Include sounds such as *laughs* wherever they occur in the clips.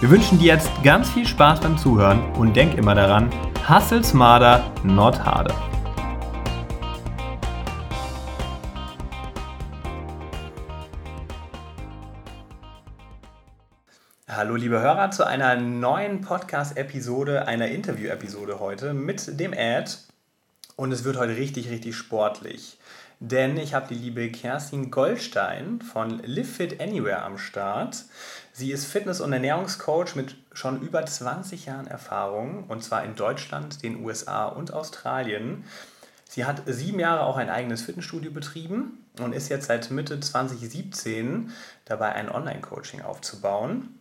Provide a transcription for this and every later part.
Wir wünschen dir jetzt ganz viel Spaß beim Zuhören und denk immer daran, hustle smarter, not harder. Hallo liebe Hörer zu einer neuen Podcast-Episode, einer Interview-Episode heute mit dem Ad. Und es wird heute richtig, richtig sportlich. Denn ich habe die liebe Kerstin Goldstein von Live Fit Anywhere am Start. Sie ist Fitness- und Ernährungscoach mit schon über 20 Jahren Erfahrung und zwar in Deutschland, den USA und Australien. Sie hat sieben Jahre auch ein eigenes Fitnessstudio betrieben und ist jetzt seit Mitte 2017 dabei, ein Online-Coaching aufzubauen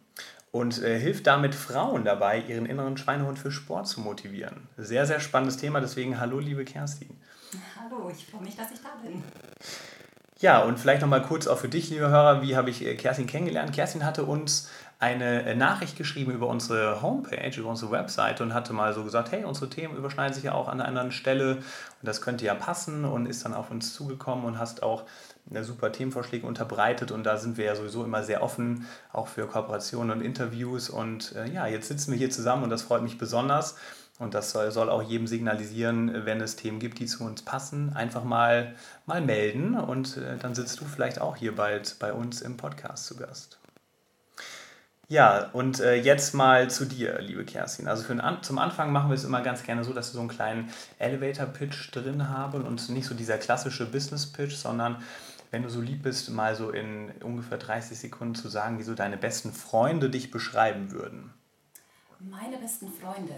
und äh, hilft damit Frauen dabei, ihren inneren Schweinehund für Sport zu motivieren. Sehr, sehr spannendes Thema, deswegen hallo, liebe Kerstin. Hallo, ich freue mich, dass ich da bin. Ja, und vielleicht nochmal kurz auch für dich, liebe Hörer, wie habe ich äh, Kerstin kennengelernt? Kerstin hatte uns eine äh, Nachricht geschrieben über unsere Homepage, über unsere Website und hatte mal so gesagt, hey, unsere Themen überschneiden sich ja auch an einer anderen Stelle und das könnte ja passen und ist dann auf uns zugekommen und hast auch eine super Themenvorschläge unterbreitet und da sind wir ja sowieso immer sehr offen, auch für Kooperationen und Interviews und äh, ja, jetzt sitzen wir hier zusammen und das freut mich besonders und das soll, soll auch jedem signalisieren, wenn es Themen gibt, die zu uns passen, einfach mal, mal melden und äh, dann sitzt du vielleicht auch hier bald bei uns im Podcast zu Gast. Ja, und äh, jetzt mal zu dir, liebe Kerstin. Also für An zum Anfang machen wir es immer ganz gerne so, dass wir so einen kleinen Elevator-Pitch drin haben und nicht so dieser klassische Business-Pitch, sondern wenn du so lieb bist, mal so in ungefähr 30 Sekunden zu sagen, wie so deine besten Freunde dich beschreiben würden. Meine besten Freunde,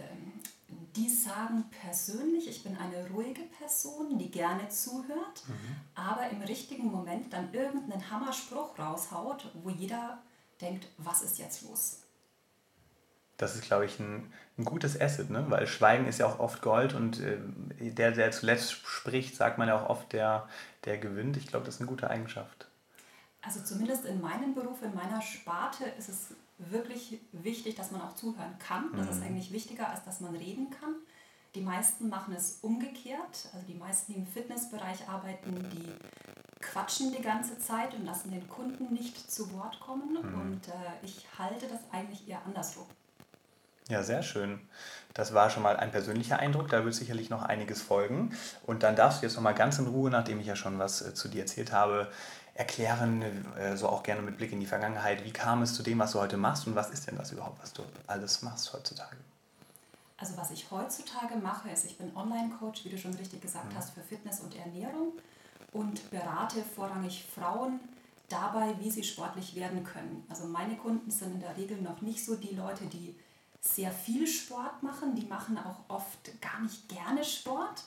die sagen persönlich, ich bin eine ruhige Person, die gerne zuhört, mhm. aber im richtigen Moment dann irgendeinen Hammerspruch raushaut, wo jeder denkt, was ist jetzt los? Das ist, glaube ich, ein, ein gutes Asset, ne? weil Schweigen ist ja auch oft Gold und äh, der, der zuletzt spricht, sagt man ja auch oft, der, der gewinnt. Ich glaube, das ist eine gute Eigenschaft. Also zumindest in meinem Beruf, in meiner Sparte ist es wirklich wichtig, dass man auch zuhören kann. Das mhm. ist eigentlich wichtiger, als dass man reden kann. Die meisten machen es umgekehrt. Also die meisten, die im Fitnessbereich arbeiten, die quatschen die ganze Zeit und lassen den Kunden nicht zu Wort kommen. Mhm. Und äh, ich halte das eigentlich eher andersrum. Ja, sehr schön. Das war schon mal ein persönlicher Eindruck. Da wird sicherlich noch einiges folgen. Und dann darfst du jetzt noch mal ganz in Ruhe, nachdem ich ja schon was äh, zu dir erzählt habe, erklären, äh, so auch gerne mit Blick in die Vergangenheit, wie kam es zu dem, was du heute machst und was ist denn das überhaupt, was du alles machst heutzutage? Also was ich heutzutage mache, ist, ich bin Online-Coach, wie du schon richtig gesagt mhm. hast, für Fitness und Ernährung und berate vorrangig Frauen dabei, wie sie sportlich werden können. Also meine Kunden sind in der Regel noch nicht so die Leute, die sehr viel Sport machen, die machen auch oft gar nicht gerne Sport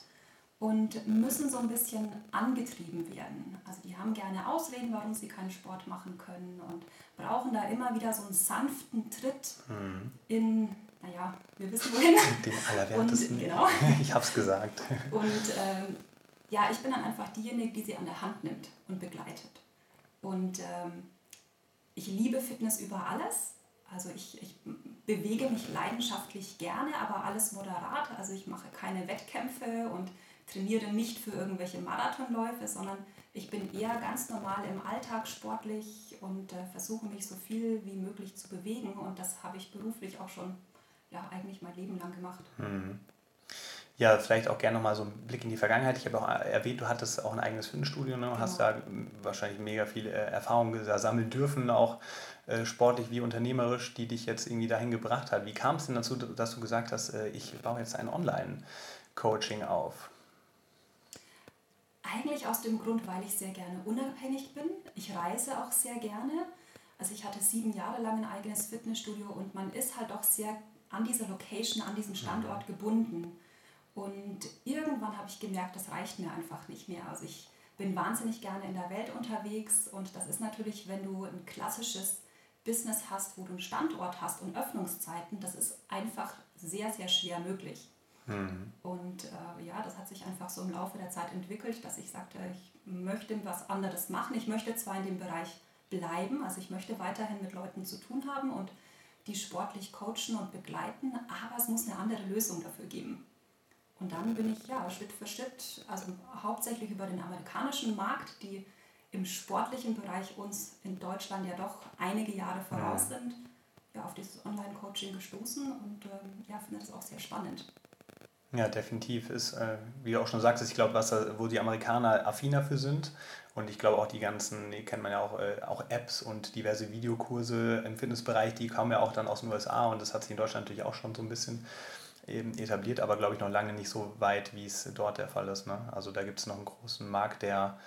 und müssen so ein bisschen angetrieben werden. Also die haben gerne Ausreden, warum sie keinen Sport machen können und brauchen da immer wieder so einen sanften Tritt mhm. in, naja, wir wissen wohin. Den Allerwertesten. Und, genau. *laughs* Ich hab's gesagt. Und ähm, ja, ich bin dann einfach diejenige, die sie an der Hand nimmt und begleitet. Und ähm, ich liebe Fitness über alles. Also ich, ich bewege mich leidenschaftlich gerne, aber alles moderat. Also ich mache keine Wettkämpfe und trainiere nicht für irgendwelche Marathonläufe, sondern ich bin eher ganz normal im Alltag sportlich und äh, versuche mich so viel wie möglich zu bewegen. Und das habe ich beruflich auch schon ja, eigentlich mein Leben lang gemacht. Mhm. Ja, vielleicht auch gerne nochmal so einen Blick in die Vergangenheit. Ich habe auch erwähnt, du hattest auch ein eigenes Fitnessstudio, ne? hast genau. da wahrscheinlich mega viel äh, Erfahrung sammeln dürfen, auch äh, sportlich wie unternehmerisch, die dich jetzt irgendwie dahin gebracht hat. Wie kam es denn dazu, dass du gesagt hast, äh, ich baue jetzt ein Online-Coaching auf? Eigentlich aus dem Grund, weil ich sehr gerne unabhängig bin. Ich reise auch sehr gerne. Also ich hatte sieben Jahre lang ein eigenes Fitnessstudio und man ist halt auch sehr an dieser Location, an diesem Standort mhm. gebunden. Und irgendwann habe ich gemerkt, das reicht mir einfach nicht mehr. Also ich bin wahnsinnig gerne in der Welt unterwegs und das ist natürlich, wenn du ein klassisches Business hast, wo du einen Standort hast und Öffnungszeiten, das ist einfach sehr, sehr schwer möglich. Mhm. Und äh, ja, das hat sich einfach so im Laufe der Zeit entwickelt, dass ich sagte, ich möchte was anderes machen. Ich möchte zwar in dem Bereich bleiben, also ich möchte weiterhin mit Leuten zu tun haben und die sportlich coachen und begleiten, aber es muss eine andere Lösung dafür geben. Und dann bin ich ja Schritt für Schritt, also hauptsächlich über den amerikanischen Markt, die im sportlichen Bereich uns in Deutschland ja doch einige Jahre voraus sind, ja, auf dieses Online-Coaching gestoßen und ähm, ja, finde das auch sehr spannend. Ja, definitiv ist, äh, wie du auch schon sagst, ich glaube, wo die Amerikaner affiner für sind und ich glaube auch die ganzen, die kennt man ja auch, äh, auch Apps und diverse Videokurse im Fitnessbereich, die kommen ja auch dann aus den USA und das hat sich in Deutschland natürlich auch schon so ein bisschen eben etabliert, aber glaube ich noch lange nicht so weit, wie es dort der Fall ist. Ne? Also da gibt es noch einen großen Markt, der,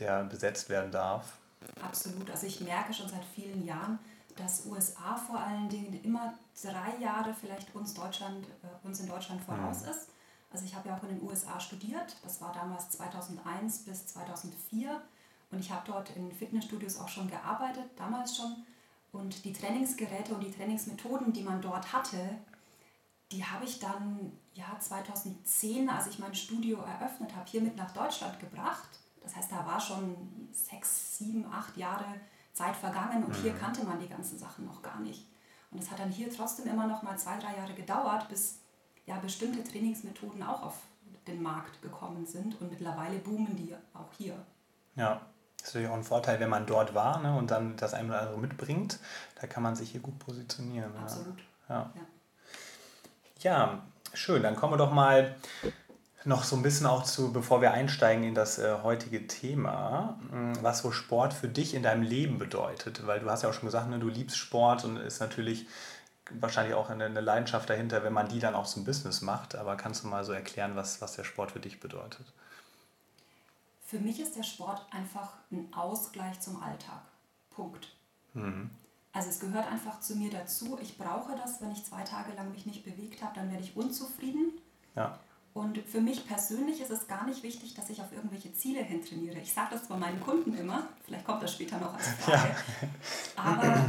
der besetzt werden darf. Absolut. Also ich merke schon seit vielen Jahren, dass USA vor allen Dingen immer drei Jahre vielleicht uns, Deutschland, äh, uns in Deutschland voraus mhm. ist. Also ich habe ja auch in den USA studiert. Das war damals 2001 bis 2004. Und ich habe dort in Fitnessstudios auch schon gearbeitet, damals schon. Und die Trainingsgeräte und die Trainingsmethoden, die man dort hatte, die habe ich dann ja 2010, als ich mein Studio eröffnet habe, hier mit nach Deutschland gebracht. Das heißt, da war schon sechs, sieben, acht Jahre Zeit vergangen und mhm. hier kannte man die ganzen Sachen noch gar nicht. Und es hat dann hier trotzdem immer noch mal zwei, drei Jahre gedauert, bis ja bestimmte Trainingsmethoden auch auf den Markt gekommen sind und mittlerweile boomen die auch hier. Ja, das ist natürlich auch ein Vorteil, wenn man dort war ne, und dann das eine oder andere mitbringt. Da kann man sich hier gut positionieren. Absolut. Ja. ja. Ja, schön. Dann kommen wir doch mal noch so ein bisschen auch zu, bevor wir einsteigen in das äh, heutige Thema, mh, was so Sport für dich in deinem Leben bedeutet. Weil du hast ja auch schon gesagt, ne, du liebst Sport und ist natürlich wahrscheinlich auch eine, eine, Leidenschaft dahinter, wenn man die dann auch zum Business macht. Aber kannst du mal so erklären, was, was der Sport für dich bedeutet? Für mich ist der Sport einfach ein Ausgleich zum Alltag. Punkt. Mhm. Also es gehört einfach zu mir dazu. Ich brauche das, wenn ich zwei Tage lang mich nicht bewegt habe, dann werde ich unzufrieden. Ja. Und für mich persönlich ist es gar nicht wichtig, dass ich auf irgendwelche Ziele hintrainiere. Ich sage das zwar meinen Kunden immer, vielleicht kommt das später noch als Frage, ja. aber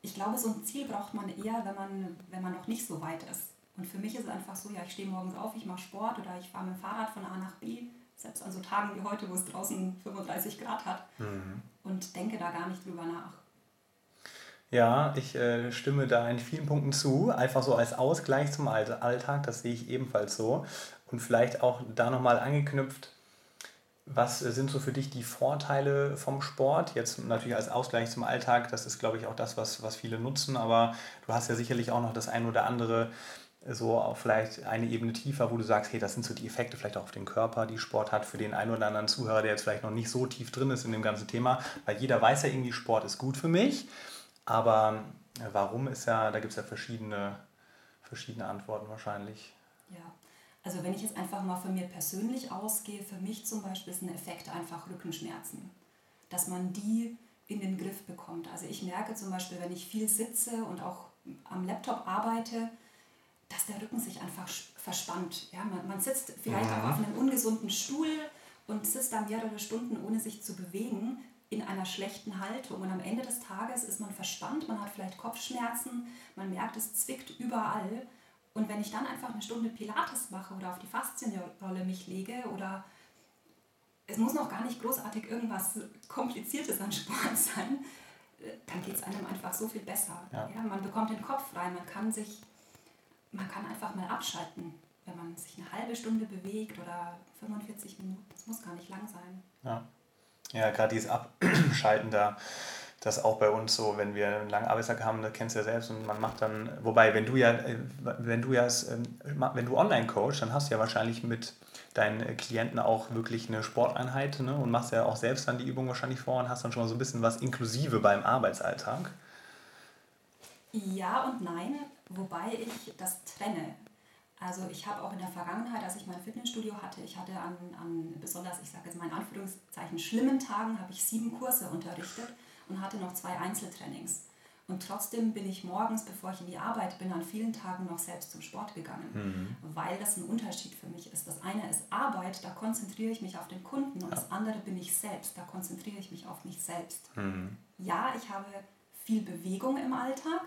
ich glaube, so ein Ziel braucht man eher, wenn man, wenn man noch nicht so weit ist. Und für mich ist es einfach so, ja, ich stehe morgens auf, ich mache Sport oder ich fahre mit dem Fahrrad von A nach B, selbst an so Tagen wie heute, wo es draußen 35 Grad hat mhm. und denke da gar nicht drüber nach. Ja, ich äh, stimme da in vielen Punkten zu. Einfach so als Ausgleich zum Alltag, das sehe ich ebenfalls so. Und vielleicht auch da nochmal angeknüpft, was sind so für dich die Vorteile vom Sport? Jetzt natürlich als Ausgleich zum Alltag, das ist, glaube ich, auch das, was, was viele nutzen, aber du hast ja sicherlich auch noch das ein oder andere so auch vielleicht eine Ebene tiefer, wo du sagst, hey, das sind so die Effekte vielleicht auch auf den Körper, die Sport hat für den einen oder anderen Zuhörer, der jetzt vielleicht noch nicht so tief drin ist in dem ganzen Thema, weil jeder weiß ja irgendwie, Sport ist gut für mich. Aber äh, warum ist ja, da gibt es ja verschiedene, verschiedene Antworten wahrscheinlich. Ja, also wenn ich jetzt einfach mal von mir persönlich ausgehe, für mich zum Beispiel ist ein Effekt einfach Rückenschmerzen. Dass man die in den Griff bekommt. Also ich merke zum Beispiel, wenn ich viel sitze und auch am Laptop arbeite, dass der Rücken sich einfach verspannt. Ja, man, man sitzt vielleicht auch mhm. auf einem ungesunden Stuhl und sitzt da mehrere Stunden, ohne sich zu bewegen in einer schlechten Haltung. Und am Ende des Tages ist man verspannt, man hat vielleicht Kopfschmerzen, man merkt, es zwickt überall. Und wenn ich dann einfach eine Stunde Pilates mache oder auf die Faszienrolle mich lege oder es muss noch gar nicht großartig irgendwas Kompliziertes an Sport sein, dann geht es einem einfach so viel besser. Ja. ja. man bekommt den Kopf frei, man kann sich, man kann einfach mal abschalten, wenn man sich eine halbe Stunde bewegt oder 45 Minuten. Das muss gar nicht lang sein. Ja. Ja, gerade dieses Abschalten da, das auch bei uns so, wenn wir einen langen Arbeitstag haben, das kennst du ja selbst und man macht dann, wobei, wenn du ja, äh, wenn du ja, ähm, wenn du online coach, dann hast du ja wahrscheinlich mit deinen Klienten auch wirklich eine Sporteinheit ne? und machst ja auch selbst dann die Übung wahrscheinlich vor und hast dann schon mal so ein bisschen was inklusive beim Arbeitsalltag. Ja und nein, wobei ich das trenne. Also ich habe auch in der Vergangenheit, als ich mein Fitnessstudio hatte, ich hatte an, an besonders, ich sage jetzt mal in Anführungszeichen, schlimmen Tagen, habe ich sieben Kurse unterrichtet und hatte noch zwei Einzeltrainings. Und trotzdem bin ich morgens, bevor ich in die Arbeit bin, an vielen Tagen noch selbst zum Sport gegangen, mhm. weil das ein Unterschied für mich ist. Das eine ist Arbeit, da konzentriere ich mich auf den Kunden und das andere bin ich selbst, da konzentriere ich mich auf mich selbst. Mhm. Ja, ich habe viel Bewegung im Alltag,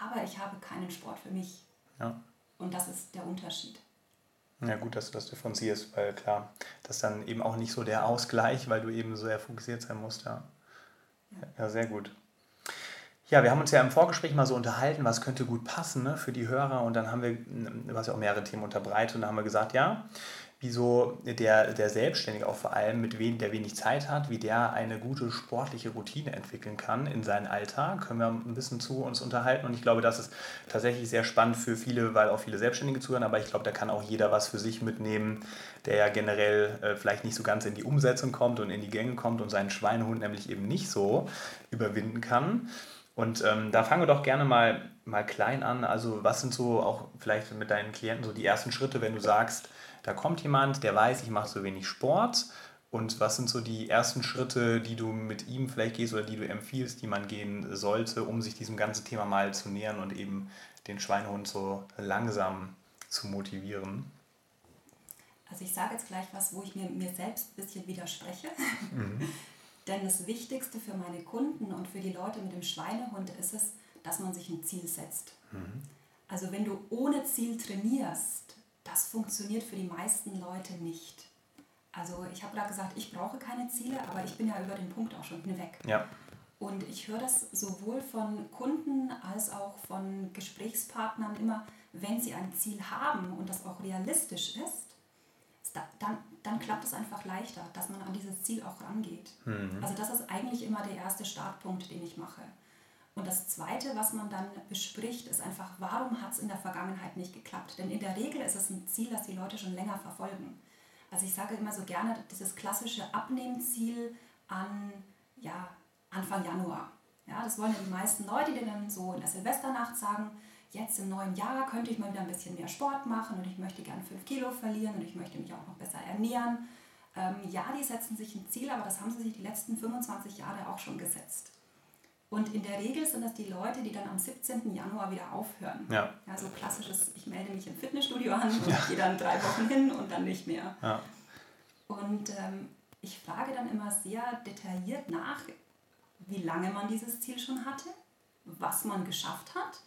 aber ich habe keinen Sport für mich. Ja. Und das ist der Unterschied. Ja, gut, dass du das differenzierst, weil klar, das ist dann eben auch nicht so der Ausgleich, weil du eben so sehr fokussiert sein musst, ja. Ja, ja sehr gut. Ja, wir haben uns ja im Vorgespräch mal so unterhalten, was könnte gut passen ne, für die Hörer und dann haben wir, du hast ja auch mehrere Themen unterbreitet und dann haben wir gesagt, ja, wieso der, der Selbstständige auch vor allem, mit wen, der wenig Zeit hat, wie der eine gute sportliche Routine entwickeln kann in seinen Alltag. Können wir ein bisschen zu uns unterhalten. Und ich glaube, das ist tatsächlich sehr spannend für viele, weil auch viele Selbstständige zuhören. Aber ich glaube, da kann auch jeder was für sich mitnehmen, der ja generell äh, vielleicht nicht so ganz in die Umsetzung kommt und in die Gänge kommt und seinen Schweinehund nämlich eben nicht so überwinden kann. Und ähm, da fangen wir doch gerne mal, mal klein an. Also was sind so auch vielleicht mit deinen Klienten so die ersten Schritte, wenn du sagst, da kommt jemand, der weiß, ich mache so wenig Sport. Und was sind so die ersten Schritte, die du mit ihm vielleicht gehst oder die du empfiehlst, die man gehen sollte, um sich diesem ganzen Thema mal zu nähern und eben den Schweinehund so langsam zu motivieren? Also ich sage jetzt gleich was, wo ich mir, mir selbst ein bisschen widerspreche. Mhm. *laughs* Denn das Wichtigste für meine Kunden und für die Leute mit dem Schweinehund ist es, dass man sich ein Ziel setzt. Mhm. Also wenn du ohne Ziel trainierst, das funktioniert für die meisten Leute nicht. Also ich habe da gesagt, ich brauche keine Ziele, aber ich bin ja über den Punkt auch schon hinweg. Ja. Und ich höre das sowohl von Kunden als auch von Gesprächspartnern immer, wenn sie ein Ziel haben und das auch realistisch ist, dann, dann klappt es einfach leichter, dass man an dieses Ziel auch rangeht. Mhm. Also das ist eigentlich immer der erste Startpunkt, den ich mache. Und das Zweite, was man dann bespricht, ist einfach, warum hat es in der Vergangenheit nicht geklappt? Denn in der Regel ist es ein Ziel, das die Leute schon länger verfolgen. Also ich sage immer so gerne, dieses klassische Abnehmziel an ja, Anfang Januar. Ja, das wollen ja die meisten Leute, die dann so in der Silvesternacht sagen, jetzt im neuen Jahr könnte ich mal wieder ein bisschen mehr Sport machen und ich möchte gerne 5 Kilo verlieren und ich möchte mich auch noch besser ernähren. Ähm, ja, die setzen sich ein Ziel, aber das haben sie sich die letzten 25 Jahre auch schon gesetzt. Und in der Regel sind das die Leute, die dann am 17. Januar wieder aufhören. Ja. ja so klassisches, ich melde mich im Fitnessstudio an *laughs* und ja. gehe dann drei Wochen hin und dann nicht mehr. Ja. Und ähm, ich frage dann immer sehr detailliert nach, wie lange man dieses Ziel schon hatte, was man geschafft hat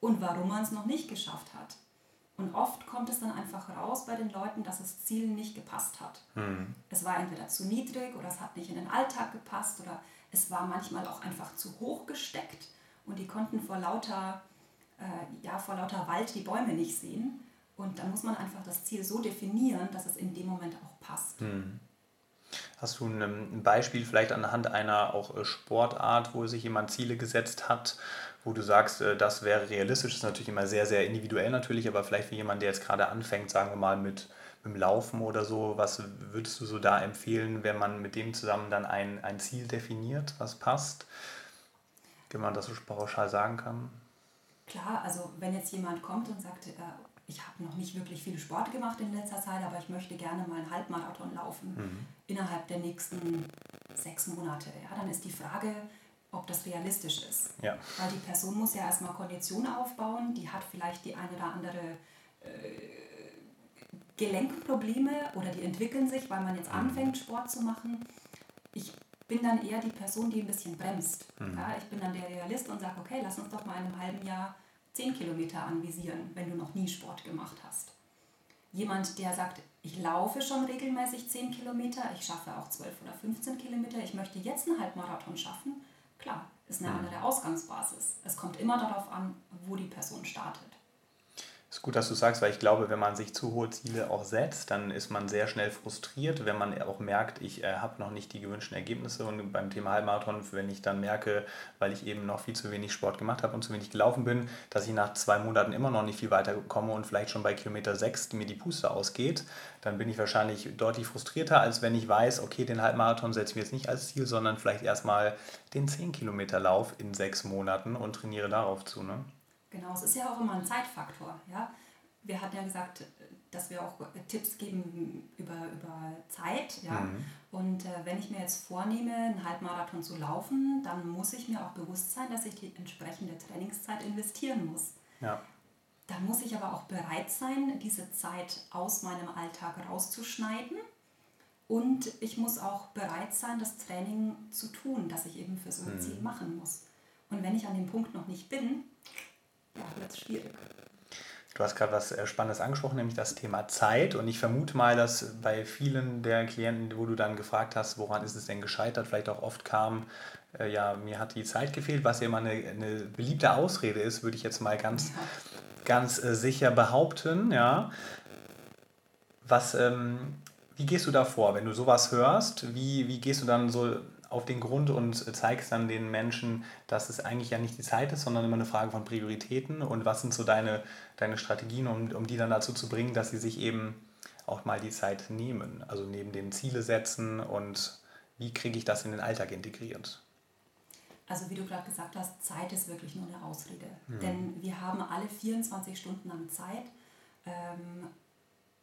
und warum man es noch nicht geschafft hat. Und oft kommt es dann einfach raus bei den Leuten, dass das Ziel nicht gepasst hat. Mhm. Es war entweder zu niedrig oder es hat nicht in den Alltag gepasst oder es war manchmal auch einfach zu hoch gesteckt und die konnten vor lauter, äh, ja, vor lauter Wald die Bäume nicht sehen. Und dann muss man einfach das Ziel so definieren, dass es in dem Moment auch passt. Hm. Hast du ein Beispiel vielleicht anhand einer auch äh, Sportart, wo sich jemand Ziele gesetzt hat, wo du sagst, äh, das wäre realistisch? Das ist natürlich immer sehr, sehr individuell natürlich, aber vielleicht für jemanden, der jetzt gerade anfängt, sagen wir mal mit im Laufen oder so, was würdest du so da empfehlen, wenn man mit dem zusammen dann ein, ein Ziel definiert, was passt? Wenn man das so pauschal sagen kann? Klar, also wenn jetzt jemand kommt und sagt, äh, ich habe noch nicht wirklich viel Sport gemacht in letzter Zeit, aber ich möchte gerne mal einen Halbmarathon laufen mhm. innerhalb der nächsten sechs Monate, ja, dann ist die Frage, ob das realistisch ist. Ja. Weil die Person muss ja erstmal Kondition aufbauen, die hat vielleicht die eine oder andere äh, Gelenkprobleme oder die entwickeln sich, weil man jetzt anfängt, Sport zu machen. Ich bin dann eher die Person, die ein bisschen bremst. Mhm. Ja, ich bin dann der Realist und sage, okay, lass uns doch mal in einem halben Jahr 10 Kilometer anvisieren, wenn du noch nie Sport gemacht hast. Jemand, der sagt, ich laufe schon regelmäßig 10 Kilometer, ich schaffe auch 12 oder 15 Kilometer, ich möchte jetzt einen Halbmarathon schaffen, klar, ist eine andere Ausgangsbasis. Es kommt immer darauf an, wo die Person startet. Ist gut, dass du sagst, weil ich glaube, wenn man sich zu hohe Ziele auch setzt, dann ist man sehr schnell frustriert, wenn man auch merkt, ich äh, habe noch nicht die gewünschten Ergebnisse. Und beim Thema Halbmarathon, wenn ich dann merke, weil ich eben noch viel zu wenig Sport gemacht habe und zu wenig gelaufen bin, dass ich nach zwei Monaten immer noch nicht viel weiter komme und vielleicht schon bei Kilometer 6 mir die Puste ausgeht, dann bin ich wahrscheinlich deutlich frustrierter, als wenn ich weiß, okay, den Halbmarathon setze ich mir jetzt nicht als Ziel, sondern vielleicht erstmal den 10 Kilometer Lauf in sechs Monaten und trainiere darauf zu. Ne? Genau, es ist ja auch immer ein Zeitfaktor. Ja? Wir hatten ja gesagt, dass wir auch Tipps geben über, über Zeit. Ja? Mhm. Und äh, wenn ich mir jetzt vornehme, einen Halbmarathon zu laufen, dann muss ich mir auch bewusst sein, dass ich die entsprechende Trainingszeit investieren muss. Ja. Dann muss ich aber auch bereit sein, diese Zeit aus meinem Alltag rauszuschneiden. Und ich muss auch bereit sein, das Training zu tun, das ich eben für so ein mhm. Ziel machen muss. Und wenn ich an dem Punkt noch nicht bin, ja, wird es schwierig. Du hast gerade was äh, Spannendes angesprochen, nämlich das Thema Zeit. Und ich vermute mal, dass bei vielen der Klienten, wo du dann gefragt hast, woran ist es denn gescheitert, vielleicht auch oft kam, äh, ja, mir hat die Zeit gefehlt, was ja immer eine, eine beliebte Ausrede ist, würde ich jetzt mal ganz, ja. ganz äh, sicher behaupten. Ja. Was, ähm, wie gehst du da vor, wenn du sowas hörst? Wie, wie gehst du dann so auf den Grund und zeigst dann den Menschen, dass es eigentlich ja nicht die Zeit ist, sondern immer eine Frage von Prioritäten und was sind so deine, deine Strategien, um, um die dann dazu zu bringen, dass sie sich eben auch mal die Zeit nehmen, also neben dem Ziele setzen und wie kriege ich das in den Alltag integriert? Also wie du gerade gesagt hast, Zeit ist wirklich nur eine Ausrede. Mhm. Denn wir haben alle 24 Stunden lang Zeit. Ähm,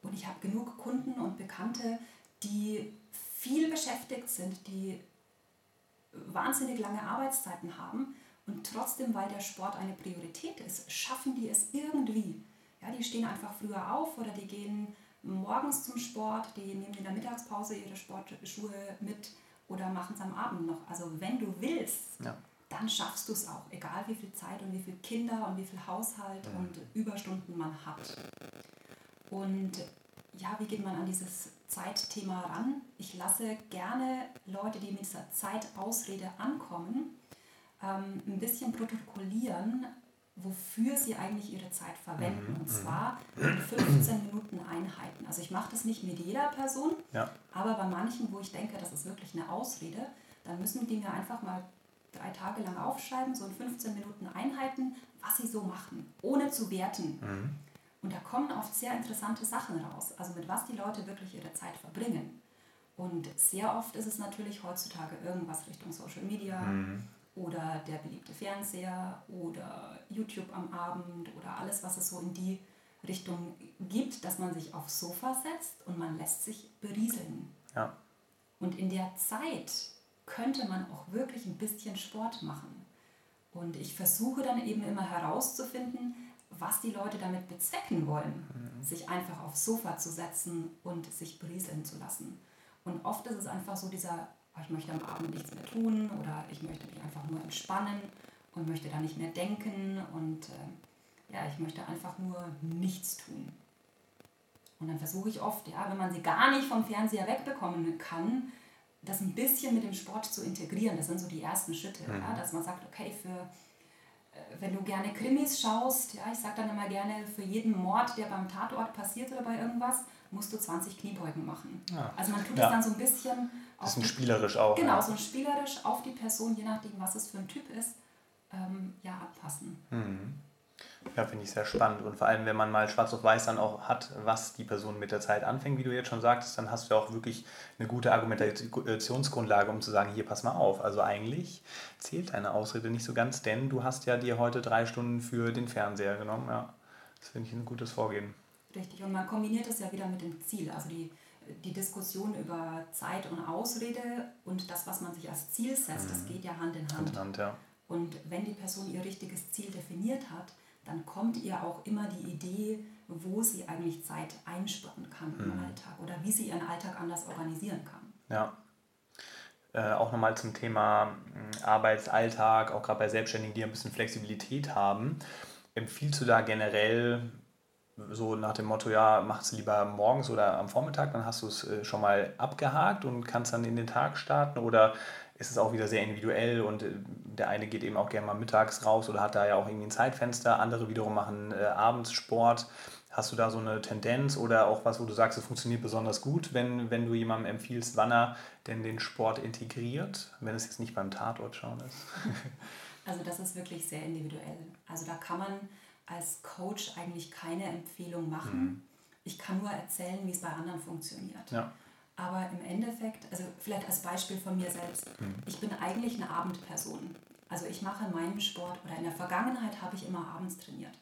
und ich habe genug Kunden und Bekannte, die viel beschäftigt sind, die wahnsinnig lange Arbeitszeiten haben und trotzdem, weil der Sport eine Priorität ist, schaffen die es irgendwie. Ja, die stehen einfach früher auf oder die gehen morgens zum Sport, die nehmen in der Mittagspause ihre Sportschuhe mit oder machen es am Abend noch. Also wenn du willst, ja. dann schaffst du es auch, egal wie viel Zeit und wie viele Kinder und wie viel Haushalt mhm. und Überstunden man hat. Und ja, wie geht man an dieses Zeitthema ran? Ich lasse gerne Leute, die mit dieser Zeitausrede ankommen, ähm, ein bisschen protokollieren, wofür sie eigentlich ihre Zeit verwenden. Mhm, und mhm. zwar in 15 Minuten Einheiten. Also ich mache das nicht mit jeder Person, ja. aber bei manchen, wo ich denke, das ist wirklich eine Ausrede, dann müssen die mir einfach mal drei Tage lang aufschreiben, so in 15 Minuten Einheiten, was sie so machen, ohne zu werten. Mhm. Und da kommen oft sehr interessante Sachen raus, also mit was die Leute wirklich ihre Zeit verbringen. Und sehr oft ist es natürlich heutzutage irgendwas Richtung Social Media mhm. oder der beliebte Fernseher oder YouTube am Abend oder alles, was es so in die Richtung gibt, dass man sich aufs Sofa setzt und man lässt sich berieseln. Ja. Und in der Zeit könnte man auch wirklich ein bisschen Sport machen. Und ich versuche dann eben immer herauszufinden, was die Leute damit bezwecken wollen, mhm. sich einfach aufs Sofa zu setzen und sich berieseln zu lassen. Und oft ist es einfach so dieser, oh, ich möchte am Abend nichts mehr tun oder ich möchte mich einfach nur entspannen und möchte da nicht mehr denken und äh, ja, ich möchte einfach nur nichts tun. Und dann versuche ich oft, ja, wenn man sie gar nicht vom Fernseher wegbekommen kann, das ein bisschen mit dem Sport zu integrieren. Das sind so die ersten Schritte, mhm. ja, dass man sagt, okay, für wenn du gerne Krimis schaust, ja, ich sage dann immer gerne, für jeden Mord, der beim Tatort passiert oder bei irgendwas, musst du 20 Kniebeugen machen. Ja. Also man tut ja. das dann so ein bisschen... Bisschen die, spielerisch auch. Genau, ja. so spielerisch auf die Person, je nachdem, was es für ein Typ ist, ähm, ja, anpassen. Mhm. Ja, finde ich sehr spannend. Und vor allem, wenn man mal schwarz auf weiß dann auch hat, was die Person mit der Zeit anfängt, wie du jetzt schon sagtest, dann hast du auch wirklich eine gute Argumentationsgrundlage, um zu sagen, hier, pass mal auf. Also eigentlich zählt deine Ausrede nicht so ganz, denn du hast ja dir heute drei Stunden für den Fernseher genommen. Ja, das finde ich ein gutes Vorgehen. Richtig, und man kombiniert das ja wieder mit dem Ziel. Also die, die Diskussion über Zeit und Ausrede und das, was man sich als Ziel setzt, mhm. das geht ja Hand in Hand. Hand in Hand, ja. Und wenn die Person ihr richtiges Ziel definiert hat, dann kommt ihr auch immer die Idee, wo sie eigentlich Zeit einsparen kann mhm. im Alltag oder wie sie ihren Alltag anders organisieren kann. Ja. Äh, auch nochmal zum Thema hm, Arbeitsalltag, auch gerade bei Selbstständigen, die ein bisschen Flexibilität haben. Empfiehlst du da generell so nach dem Motto, ja, mach es lieber morgens oder am Vormittag, dann hast du es äh, schon mal abgehakt und kannst dann in den Tag starten? Oder ist es auch wieder sehr individuell und äh, der eine geht eben auch gerne mal mittags raus oder hat da ja auch irgendwie ein Zeitfenster, andere wiederum machen äh, abends Sport. Hast du da so eine Tendenz oder auch was, wo du sagst, es funktioniert besonders gut, wenn, wenn du jemandem empfiehlst, wann er denn den Sport integriert, wenn es jetzt nicht beim Tatort schauen ist? *laughs* Also das ist wirklich sehr individuell. Also da kann man als Coach eigentlich keine Empfehlung machen. Mhm. Ich kann nur erzählen, wie es bei anderen funktioniert. Ja. Aber im Endeffekt, also vielleicht als Beispiel von mir selbst, mhm. ich bin eigentlich eine Abendperson. Also ich mache meinen Sport oder in der Vergangenheit habe ich immer abends trainiert.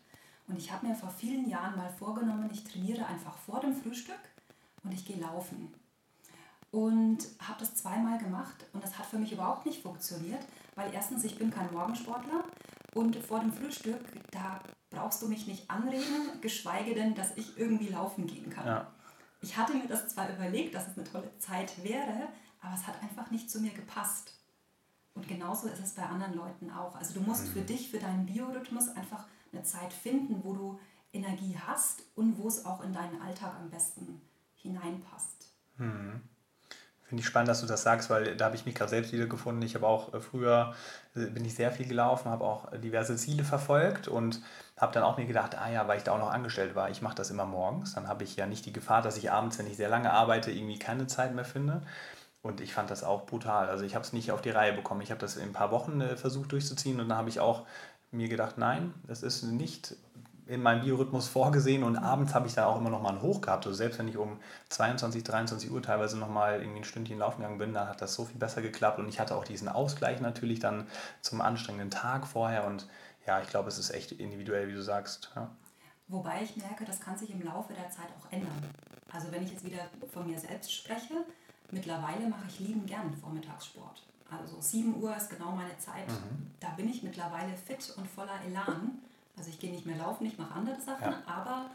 Und ich habe mir vor vielen Jahren mal vorgenommen, ich trainiere einfach vor dem Frühstück und ich gehe laufen. Und habe das zweimal gemacht und das hat für mich überhaupt nicht funktioniert, weil erstens, ich bin kein Morgensportler und vor dem Frühstück, da brauchst du mich nicht anreden, geschweige denn, dass ich irgendwie laufen gehen kann. Ja. Ich hatte mir das zwar überlegt, dass es eine tolle Zeit wäre, aber es hat einfach nicht zu mir gepasst. Und genauso ist es bei anderen Leuten auch. Also du musst für mhm. dich, für deinen Biorhythmus einfach eine Zeit finden, wo du Energie hast und wo es auch in deinen Alltag am besten hineinpasst. Hm. Finde ich spannend, dass du das sagst, weil da habe ich mich gerade selbst wieder gefunden. Ich habe auch äh, früher, äh, bin ich sehr viel gelaufen, habe auch diverse Ziele verfolgt und habe dann auch mir gedacht, ah ja, weil ich da auch noch angestellt war, ich mache das immer morgens. Dann habe ich ja nicht die Gefahr, dass ich abends, wenn ich sehr lange arbeite, irgendwie keine Zeit mehr finde. Und ich fand das auch brutal. Also ich habe es nicht auf die Reihe bekommen. Ich habe das in ein paar Wochen äh, versucht durchzuziehen und dann habe ich auch mir gedacht, nein, das ist nicht in meinem Biorhythmus vorgesehen und abends habe ich da auch immer noch mal einen Hoch gehabt. Also selbst wenn ich um 22, 23 Uhr teilweise noch mal irgendwie ein Stündchen laufen gegangen bin, dann hat das so viel besser geklappt und ich hatte auch diesen Ausgleich natürlich dann zum anstrengenden Tag vorher und ja, ich glaube, es ist echt individuell, wie du sagst. Ja. Wobei ich merke, das kann sich im Laufe der Zeit auch ändern. Also wenn ich jetzt wieder von mir selbst spreche, mittlerweile mache ich lieben gern Vormittagssport. Also 7 Uhr ist genau meine Zeit. Mhm. Da bin ich mittlerweile fit und voller Elan also ich gehe nicht mehr laufen, ich mache andere Sachen, ja. aber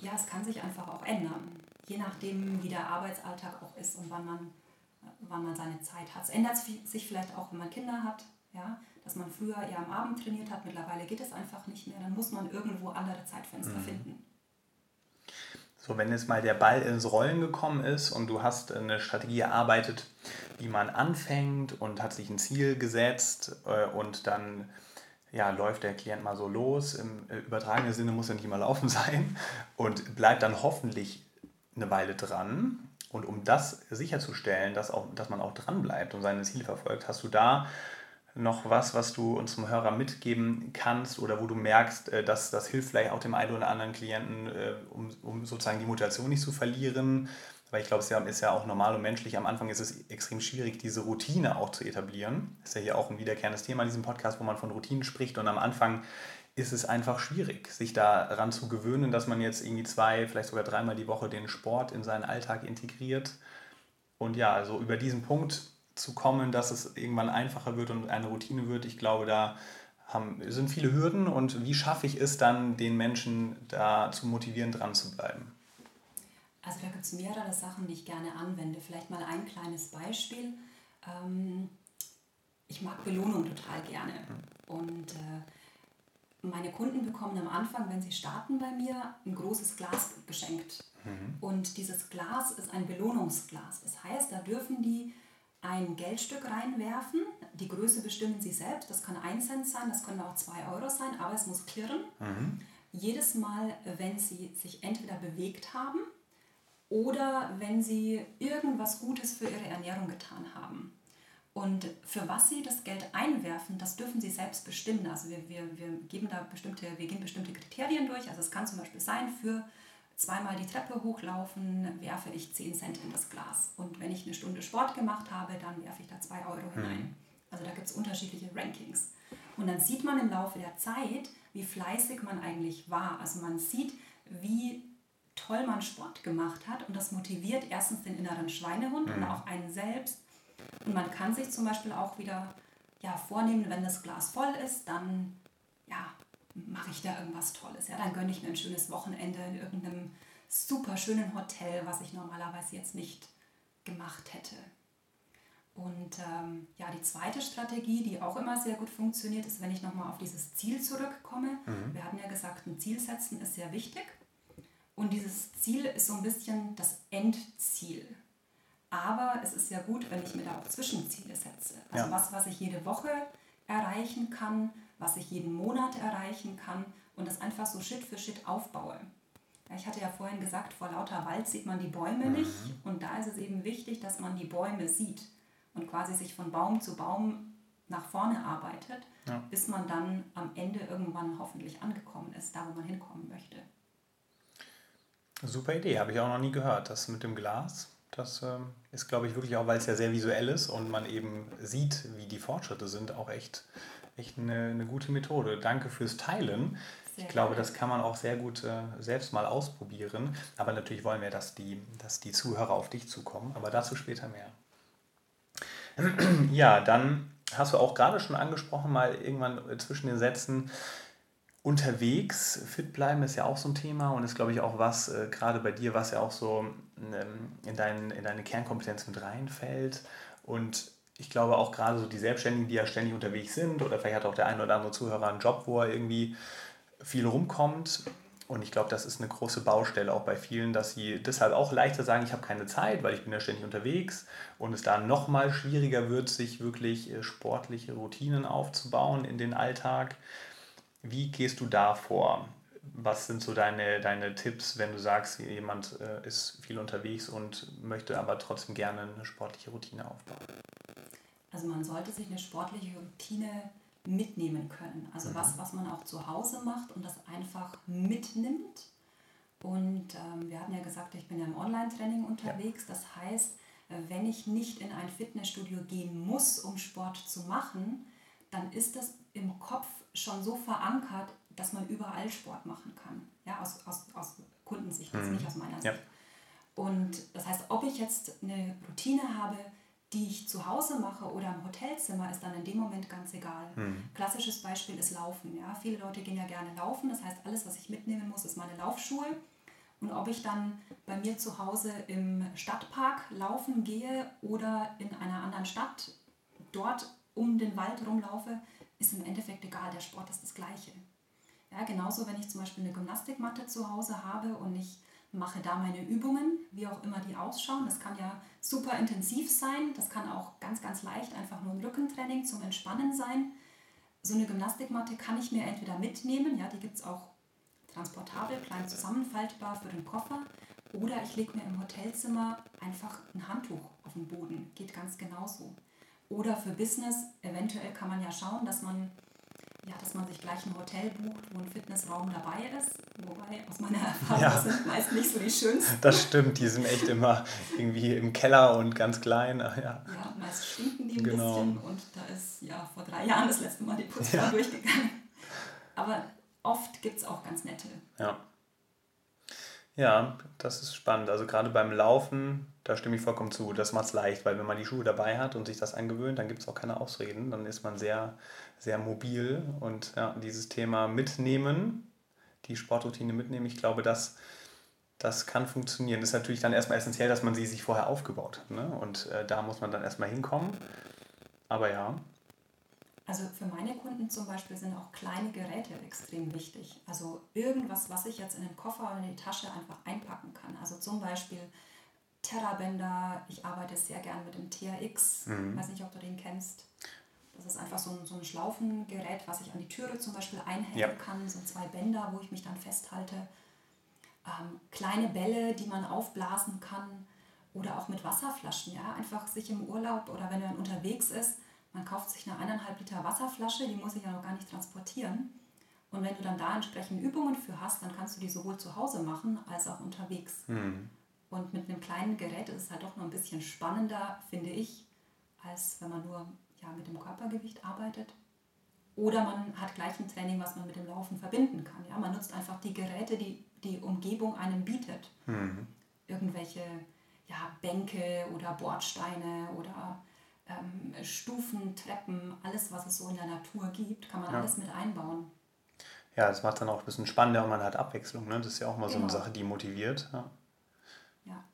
ja, es kann sich einfach auch ändern. Je nachdem, wie der Arbeitsalltag auch ist und wann man, wann man seine Zeit hat. Es ändert sich vielleicht auch, wenn man Kinder hat, ja, dass man früher eher am Abend trainiert hat, mittlerweile geht es einfach nicht mehr. Dann muss man irgendwo andere Zeitfenster mhm. finden. So, wenn jetzt mal der Ball ins Rollen gekommen ist und du hast eine Strategie erarbeitet, wie man anfängt und hat sich ein Ziel gesetzt äh, und dann ja, läuft der Klient mal so los. Im äh, übertragenen Sinne muss er nicht immer laufen *laughs* sein und bleibt dann hoffentlich eine Weile dran. Und um das sicherzustellen, dass, auch, dass man auch dran bleibt und seine Ziele verfolgt, hast du da noch was, was du uns zum Hörer mitgeben kannst oder wo du merkst, äh, dass das hilft vielleicht auch dem einen oder anderen Klienten, äh, um, um sozusagen die Motivation nicht zu verlieren weil ich glaube, es ist ja auch normal und menschlich. Am Anfang ist es extrem schwierig, diese Routine auch zu etablieren. Das ist ja hier auch ein wiederkehrendes Thema in diesem Podcast, wo man von Routinen spricht. Und am Anfang ist es einfach schwierig, sich daran zu gewöhnen, dass man jetzt irgendwie zwei, vielleicht sogar dreimal die Woche den Sport in seinen Alltag integriert. Und ja, also über diesen Punkt zu kommen, dass es irgendwann einfacher wird und eine Routine wird, ich glaube, da haben, sind viele Hürden. Und wie schaffe ich es dann, den Menschen da zu motivieren, dran zu bleiben? Also da gibt es mehrere Sachen, die ich gerne anwende. Vielleicht mal ein kleines Beispiel. Ähm, ich mag Belohnung total gerne. Und äh, meine Kunden bekommen am Anfang, wenn sie starten bei mir, ein großes Glas geschenkt. Mhm. Und dieses Glas ist ein Belohnungsglas. Das heißt, da dürfen die ein Geldstück reinwerfen. Die Größe bestimmen sie selbst. Das kann ein Cent sein, das können auch zwei Euro sein, aber es muss klirren. Mhm. Jedes Mal, wenn sie sich entweder bewegt haben oder wenn sie irgendwas Gutes für ihre Ernährung getan haben. Und für was sie das Geld einwerfen, das dürfen sie selbst bestimmen. Also wir, wir, wir, geben da bestimmte, wir gehen bestimmte Kriterien durch. Also es kann zum Beispiel sein, für zweimal die Treppe hochlaufen werfe ich 10 Cent in das Glas. Und wenn ich eine Stunde Sport gemacht habe, dann werfe ich da 2 Euro hinein. Mhm. Also da gibt es unterschiedliche Rankings. Und dann sieht man im Laufe der Zeit, wie fleißig man eigentlich war. Also man sieht, wie toll man Sport gemacht hat und das motiviert erstens den inneren Schweinehund mhm. und auch einen selbst. Und man kann sich zum Beispiel auch wieder ja, vornehmen, wenn das Glas voll ist, dann mache ich da irgendwas Tolles. Ja, dann gönne ich mir ein schönes Wochenende in irgendeinem super schönen Hotel, was ich normalerweise jetzt nicht gemacht hätte. Und ähm, ja, die zweite Strategie, die auch immer sehr gut funktioniert, ist, wenn ich nochmal auf dieses Ziel zurückkomme. Mhm. Wir hatten ja gesagt, ein Ziel setzen ist sehr wichtig. Und dieses Ziel ist so ein bisschen das Endziel. Aber es ist ja gut, wenn ich mir da auch Zwischenziele setze. Also ja. was, was ich jede Woche erreichen kann, was ich jeden Monat erreichen kann und das einfach so Schritt für Schritt aufbaue. Ich hatte ja vorhin gesagt, vor lauter Wald sieht man die Bäume mhm. nicht. Und da ist es eben wichtig, dass man die Bäume sieht und quasi sich von Baum zu Baum nach vorne arbeitet, ja. bis man dann am Ende irgendwann hoffentlich angekommen ist, da wo man hinkommen möchte. Super Idee, habe ich auch noch nie gehört. Das mit dem Glas, das ähm, ist, glaube ich, wirklich auch, weil es ja sehr visuell ist und man eben sieht, wie die Fortschritte sind, auch echt, echt eine, eine gute Methode. Danke fürs Teilen. Sehr ich glaube, das kann man auch sehr gut äh, selbst mal ausprobieren. Aber natürlich wollen wir, dass die, dass die Zuhörer auf dich zukommen. Aber dazu später mehr. *clears throat* ja, dann hast du auch gerade schon angesprochen, mal irgendwann zwischen den Sätzen, unterwegs fit bleiben ist ja auch so ein Thema und ist, glaube ich, auch was, äh, gerade bei dir, was ja auch so ähm, in, dein, in deine Kernkompetenz mit reinfällt. Und ich glaube auch gerade so die Selbstständigen, die ja ständig unterwegs sind, oder vielleicht hat auch der eine oder andere Zuhörer einen Job, wo er irgendwie viel rumkommt. Und ich glaube, das ist eine große Baustelle auch bei vielen, dass sie deshalb auch leichter sagen, ich habe keine Zeit, weil ich bin ja ständig unterwegs und es da noch mal schwieriger wird, sich wirklich äh, sportliche Routinen aufzubauen in den Alltag. Wie gehst du da vor? Was sind so deine, deine Tipps, wenn du sagst, jemand äh, ist viel unterwegs und möchte aber trotzdem gerne eine sportliche Routine aufbauen? Also man sollte sich eine sportliche Routine mitnehmen können. Also mhm. was, was man auch zu Hause macht und das einfach mitnimmt. Und ähm, wir hatten ja gesagt, ich bin ja im Online-Training unterwegs. Ja. Das heißt, äh, wenn ich nicht in ein Fitnessstudio gehen muss, um Sport zu machen, dann ist das im Kopf schon so verankert, dass man überall Sport machen kann. Ja, aus, aus, aus Kundensicht, mhm. nicht aus meiner Sicht. Ja. Und das heißt, ob ich jetzt eine Routine habe, die ich zu Hause mache oder im Hotelzimmer, ist dann in dem Moment ganz egal. Mhm. Klassisches Beispiel ist Laufen. Ja? Viele Leute gehen ja gerne laufen, das heißt, alles, was ich mitnehmen muss, ist meine Laufschuhe. Und ob ich dann bei mir zu Hause im Stadtpark laufen gehe oder in einer anderen Stadt dort um den Wald rumlaufe, ist im Endeffekt egal. Der Sport ist das Gleiche. Ja, genauso, wenn ich zum Beispiel eine Gymnastikmatte zu Hause habe und ich mache da meine Übungen, wie auch immer die ausschauen. Das kann ja super intensiv sein, das kann auch ganz, ganz leicht einfach nur ein Rückentraining zum Entspannen sein. So eine Gymnastikmatte kann ich mir entweder mitnehmen, ja, die gibt es auch transportabel, klein zusammenfaltbar für den Koffer, oder ich lege mir im Hotelzimmer einfach ein Handtuch auf den Boden, geht ganz genauso. Oder für Business, eventuell kann man ja schauen, dass man ja, dass man sich gleich ein Hotel bucht, wo ein Fitnessraum dabei ist. Wobei aus meiner Erfahrung ja. sind meist nicht so die schönsten. Das stimmt, die sind echt immer irgendwie im Keller und ganz klein. Ja, ja meist stinken die ein genau. bisschen und da ist ja vor drei Jahren das letzte Mal die Putzfrau ja. durchgegangen. Aber oft gibt es auch ganz nette. Ja. Ja, das ist spannend. Also gerade beim Laufen, da stimme ich vollkommen zu. Das macht es leicht, weil wenn man die Schuhe dabei hat und sich das angewöhnt, dann gibt es auch keine Ausreden. Dann ist man sehr, sehr mobil. Und ja, dieses Thema mitnehmen, die Sportroutine mitnehmen, ich glaube, das, das kann funktionieren. Das ist natürlich dann erstmal essentiell, dass man sie sich vorher aufgebaut hat. Ne? Und äh, da muss man dann erstmal hinkommen. Aber ja, also für meine Kunden zum Beispiel sind auch kleine Geräte extrem wichtig. Also irgendwas, was ich jetzt in den Koffer oder in die Tasche einfach einpacken kann. Also zum Beispiel Terrabänder. Ich arbeite sehr gern mit dem TRX. Mhm. weiß nicht, ob du den kennst. Das ist einfach so ein, so ein Schlaufengerät, was ich an die Türe zum Beispiel einhängen ja. kann. So zwei Bänder, wo ich mich dann festhalte. Ähm, kleine Bälle, die man aufblasen kann. Oder auch mit Wasserflaschen. Ja? Einfach sich im Urlaub oder wenn man unterwegs ist, man kauft sich eine eineinhalb Liter Wasserflasche, die muss ich ja noch gar nicht transportieren. Und wenn du dann da entsprechend Übungen für hast, dann kannst du die sowohl zu Hause machen als auch unterwegs. Mhm. Und mit einem kleinen Gerät ist es halt doch noch ein bisschen spannender, finde ich, als wenn man nur ja, mit dem Körpergewicht arbeitet. Oder man hat gleich ein Training, was man mit dem Laufen verbinden kann. Ja? Man nutzt einfach die Geräte, die die Umgebung einem bietet. Mhm. Irgendwelche ja, Bänke oder Bordsteine oder ähm, Stufen, Treppen, alles, was es so in der Natur gibt, kann man ja. alles mit einbauen. Ja, das macht dann auch ein bisschen spannender und man hat Abwechslung. Ne? Das ist ja auch mal genau. so eine genau. Sache, die motiviert. Ja. ja.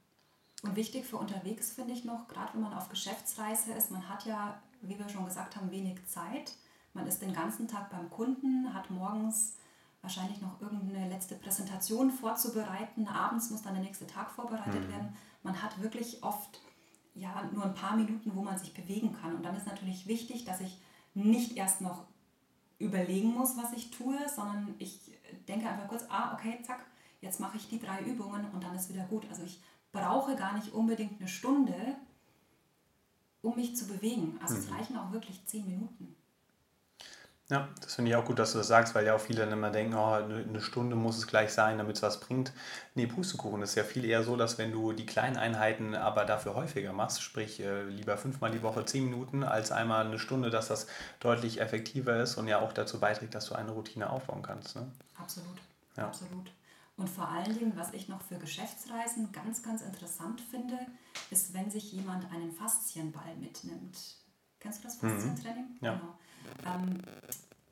Und wichtig für unterwegs finde ich noch, gerade wenn man auf Geschäftsreise ist, man hat ja, wie wir schon gesagt haben, wenig Zeit. Man ist den ganzen Tag beim Kunden, hat morgens wahrscheinlich noch irgendeine letzte Präsentation vorzubereiten. Abends muss dann der nächste Tag vorbereitet mhm. werden. Man hat wirklich oft ja, nur ein paar Minuten, wo man sich bewegen kann. Und dann ist natürlich wichtig, dass ich nicht erst noch überlegen muss, was ich tue, sondern ich denke einfach kurz, ah, okay, zack, jetzt mache ich die drei Übungen und dann ist wieder gut. Also ich brauche gar nicht unbedingt eine Stunde, um mich zu bewegen. Also mhm. es reichen auch wirklich zehn Minuten. Ja, das finde ich auch gut, dass du das sagst, weil ja auch viele dann immer denken, oh, eine Stunde muss es gleich sein, damit es was bringt. Nee, Pustekuchen ist ja viel eher so, dass wenn du die kleinen Einheiten aber dafür häufiger machst, sprich äh, lieber fünfmal die Woche zehn Minuten als einmal eine Stunde, dass das deutlich effektiver ist und ja auch dazu beiträgt, dass du eine Routine aufbauen kannst. Ne? Absolut, ja. absolut. Und vor allen Dingen, was ich noch für Geschäftsreisen ganz, ganz interessant finde, ist, wenn sich jemand einen Faszienball mitnimmt. Kennst du das. Faszientraining? Mhm. Ja. Genau. Ähm,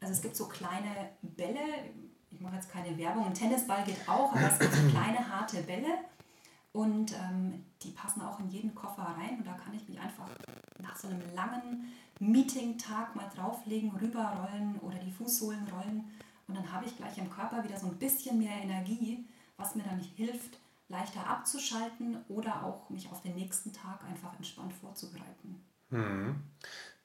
also es gibt so kleine Bälle, ich mache jetzt keine Werbung, ein Tennisball geht auch, aber es gibt so *clears throat* kleine harte Bälle und ähm, die passen auch in jeden Koffer rein und da kann ich mich einfach nach so einem langen Meeting-Tag mal drauflegen, rüberrollen oder die Fußsohlen rollen und dann habe ich gleich im Körper wieder so ein bisschen mehr Energie, was mir dann hilft, leichter abzuschalten oder auch mich auf den nächsten Tag einfach entspannt vorzubereiten. Hm.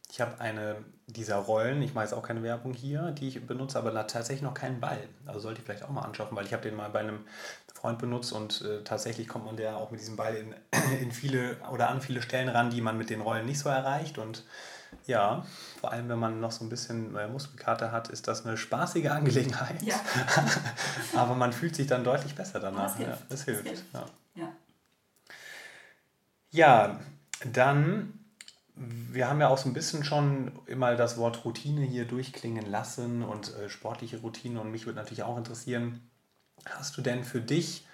Ich habe eine dieser Rollen, ich mache jetzt auch keine Werbung hier, die ich benutze, aber tatsächlich noch keinen Ball. Also sollte ich vielleicht auch mal anschaffen, weil ich habe den mal bei einem Freund benutzt und äh, tatsächlich kommt man der auch mit diesem Ball in, *clears throat* in viele oder an viele Stellen ran, die man mit den Rollen nicht so erreicht. Und ja, vor allem wenn man noch so ein bisschen äh, Muskelkater hat, ist das eine spaßige Angelegenheit. Ja. *laughs* aber man fühlt sich dann deutlich besser danach. Das hilft. Ja, das hilft. Das hilft. Ja. ja. ja, dann wir haben ja auch so ein bisschen schon immer das Wort Routine hier durchklingen lassen und äh, sportliche Routine. Und mich würde natürlich auch interessieren, hast du denn für dich,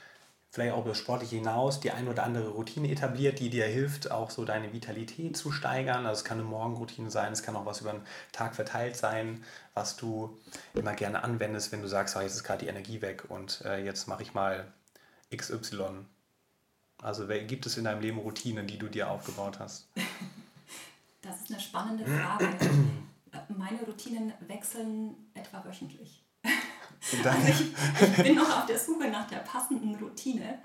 vielleicht auch über das Sportliche hinaus, die ein oder andere Routine etabliert, die dir hilft, auch so deine Vitalität zu steigern? Also es kann eine Morgenroutine sein, es kann auch was über den Tag verteilt sein, was du immer gerne anwendest, wenn du sagst, oh, jetzt ist gerade die Energie weg und äh, jetzt mache ich mal XY. Also gibt es in deinem Leben Routinen, die du dir aufgebaut hast? *laughs* Das ist eine spannende Frage. Meine Routinen wechseln etwa wöchentlich. *laughs* Also ich, ich, bin noch auf der Suche nach der passenden Routine.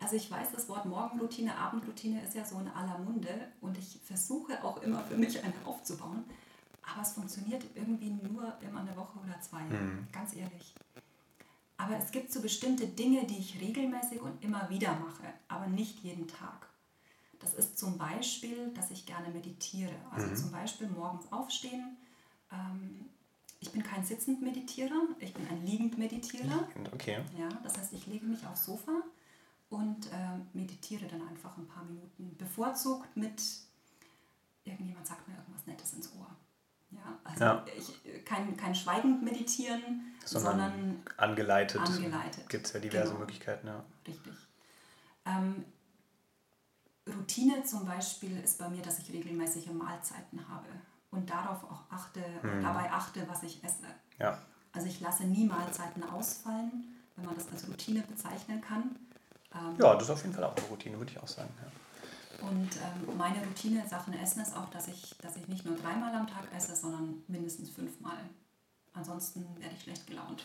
Also ich weiß, das Wort Morgenroutine, Abendroutine ist ja so in aller Munde und ich versuche auch immer für mich eine aufzubauen. Aber es funktioniert irgendwie nur immer eine Woche oder zwei, mhm. ganz ehrlich. Aber es gibt so bestimmte Dinge, die ich regelmäßig und immer wieder mache, aber nicht jeden Tag. Das ist zum Beispiel, dass ich gerne meditiere. Also mhm. zum Beispiel morgens aufstehen. Ähm, ich bin kein sitzend Meditierer, ich bin ein liegend Meditierer. Okay. Ja, das heißt, ich lege mich aufs Sofa und äh, meditiere dann einfach ein paar Minuten. Bevorzugt mit, irgendjemand sagt mir irgendwas Nettes ins Ohr. Ja, also ja. Ich, kein, kein schweigend meditieren, sondern, sondern angeleitet. angeleitet. Gibt es ja diverse genau. Möglichkeiten, ja. Richtig. Ähm, Routine zum Beispiel ist bei mir, dass ich regelmäßige Mahlzeiten habe und darauf auch achte, mhm. dabei achte, was ich esse. Ja. Also ich lasse nie Mahlzeiten ausfallen, wenn man das als Routine bezeichnen kann. Ähm, ja, das ist auf jeden Fall auch eine Routine, würde ich auch sagen. Ja. Und ähm, meine Routine in Sachen Essen ist auch, dass ich, dass ich nicht nur dreimal am Tag esse, sondern mindestens fünfmal. Ansonsten werde ich schlecht gelaunt.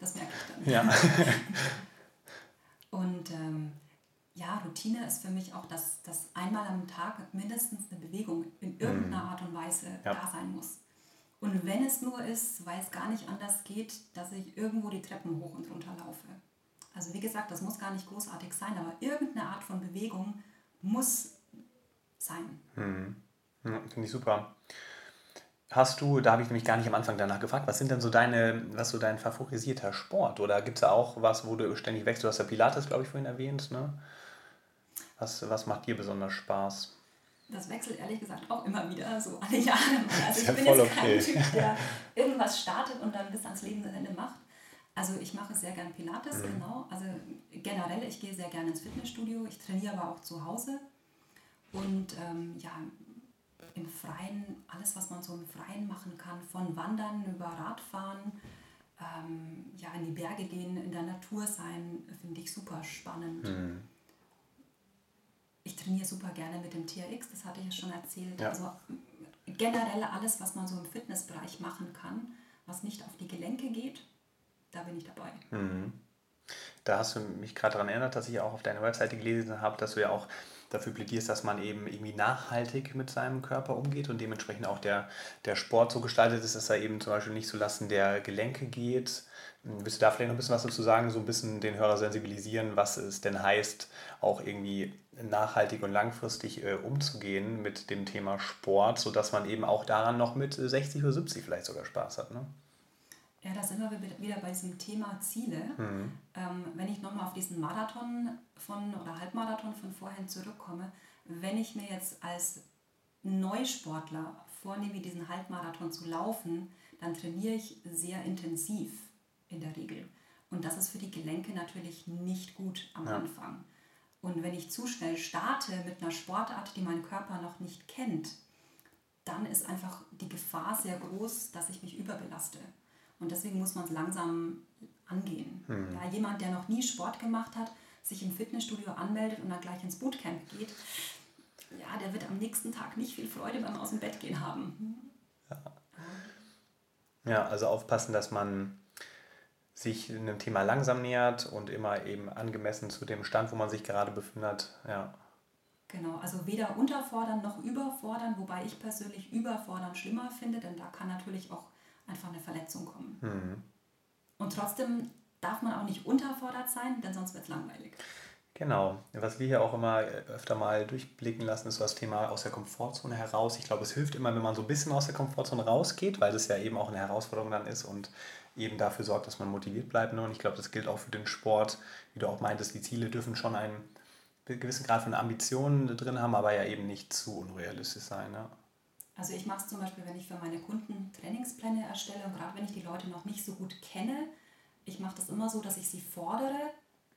Das merke ich dann. Ja. *laughs* Und ähm, ja, Routine ist für mich auch, dass, dass einmal am Tag mindestens eine Bewegung in irgendeiner mhm. Art und Weise ja. da sein muss. Und wenn es nur ist, weil es gar nicht anders geht, dass ich irgendwo die Treppen hoch und runter laufe. Also wie gesagt, das muss gar nicht großartig sein, aber irgendeine Art von Bewegung muss sein. Mhm. Ja, Finde ich super. Hast du, da habe ich nämlich gar nicht am Anfang danach gefragt, was sind denn so deine, was so dein favorisierter Sport? Oder gibt es da auch was, wo du ständig wächst? Du hast ja Pilates, glaube ich, vorhin erwähnt, ne? Was, was macht dir besonders Spaß? Das wechselt ehrlich gesagt auch immer wieder, so alle Jahre. Also ich ja bin jetzt kein okay. Typ, der irgendwas startet und dann bis ans Lebensende macht. Also ich mache sehr gern Pilates, mhm. genau. Also generell, ich gehe sehr gerne ins Fitnessstudio. Ich trainiere aber auch zu Hause. Und ähm, ja, im Freien, alles, was man so im Freien machen kann, von Wandern über Radfahren, ähm, ja, in die Berge gehen, in der Natur sein, finde ich super spannend. Mhm ich trainiere super gerne mit dem TRX, das hatte ich ja schon erzählt. Ja. Also generell alles, was man so im Fitnessbereich machen kann, was nicht auf die Gelenke geht, da bin ich dabei. Mhm. Da hast du mich gerade daran erinnert, dass ich auch auf deiner Webseite gelesen habe, dass du ja auch dafür plädierst, dass man eben irgendwie nachhaltig mit seinem Körper umgeht und dementsprechend auch der, der Sport so gestaltet ist, dass er eben zum Beispiel nicht zulasten der Gelenke geht, Willst du da vielleicht noch ein bisschen was dazu sagen, so ein bisschen den Hörer sensibilisieren, was es denn heißt, auch irgendwie nachhaltig und langfristig äh, umzugehen mit dem Thema Sport, sodass man eben auch daran noch mit 60 oder 70 vielleicht sogar Spaß hat? Ne? Ja, da sind wir wieder bei diesem Thema Ziele. Mhm. Ähm, wenn ich nochmal auf diesen Marathon von oder Halbmarathon von vorhin zurückkomme, wenn ich mir jetzt als Neusportler vornehme, diesen Halbmarathon zu laufen, dann trainiere ich sehr intensiv in der Regel. Und das ist für die Gelenke natürlich nicht gut am ja. Anfang. Und wenn ich zu schnell starte mit einer Sportart, die mein Körper noch nicht kennt, dann ist einfach die Gefahr sehr groß, dass ich mich überbelaste. Und deswegen muss man es langsam angehen. Mhm. Ja, jemand, der noch nie Sport gemacht hat, sich im Fitnessstudio anmeldet und dann gleich ins Bootcamp geht, ja, der wird am nächsten Tag nicht viel Freude beim Aus dem Bett gehen haben. Ja, ja also aufpassen, dass man sich einem Thema langsam nähert und immer eben angemessen zu dem Stand, wo man sich gerade befindet. Ja. Genau, also weder unterfordern noch überfordern, wobei ich persönlich überfordern schlimmer finde, denn da kann natürlich auch einfach eine Verletzung kommen. Mhm. Und trotzdem darf man auch nicht unterfordert sein, denn sonst wird es langweilig. Genau. Was wir hier auch immer öfter mal durchblicken lassen, ist so das Thema aus der Komfortzone heraus. Ich glaube, es hilft immer, wenn man so ein bisschen aus der Komfortzone rausgeht, weil das ja eben auch eine Herausforderung dann ist und eben dafür sorgt, dass man motiviert bleibt. Und ich glaube, das gilt auch für den Sport, wie du auch meintest, die Ziele dürfen schon einen gewissen Grad von Ambitionen drin haben, aber ja eben nicht zu unrealistisch sein. Ne? Also ich mache es zum Beispiel, wenn ich für meine Kunden Trainingspläne erstelle und gerade wenn ich die Leute noch nicht so gut kenne, ich mache das immer so, dass ich sie fordere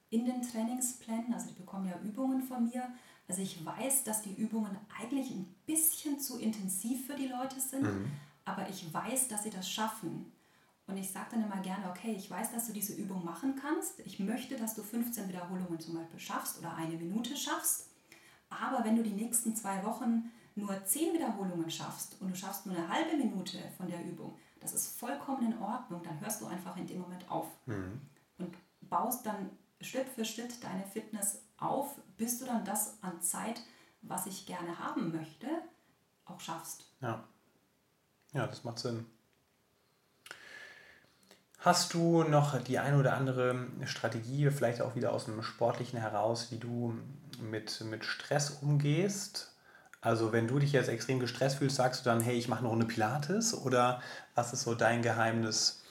in den Trainingsplänen, also die bekommen ja Übungen von mir. Also ich weiß, dass die Übungen eigentlich ein bisschen zu intensiv für die Leute sind, mhm. aber ich weiß, dass sie das schaffen. Und ich sage dann immer gerne, okay, ich weiß, dass du diese Übung machen kannst. Ich möchte, dass du 15 Wiederholungen zum Beispiel schaffst oder eine Minute schaffst. Aber wenn du die nächsten zwei Wochen nur 10 Wiederholungen schaffst und du schaffst nur eine halbe Minute von der Übung, das ist vollkommen in Ordnung. Dann hörst du einfach in dem Moment auf mhm. und baust dann Schritt für Schritt deine Fitness auf, bis du dann das an Zeit, was ich gerne haben möchte, auch schaffst. Ja, ja das macht Sinn. Hast du noch die eine oder andere Strategie, vielleicht auch wieder aus dem Sportlichen heraus, wie du mit, mit Stress umgehst? Also wenn du dich jetzt extrem gestresst fühlst, sagst du dann, hey, ich mache eine Runde Pilates? Oder was ist so dein Geheimnis,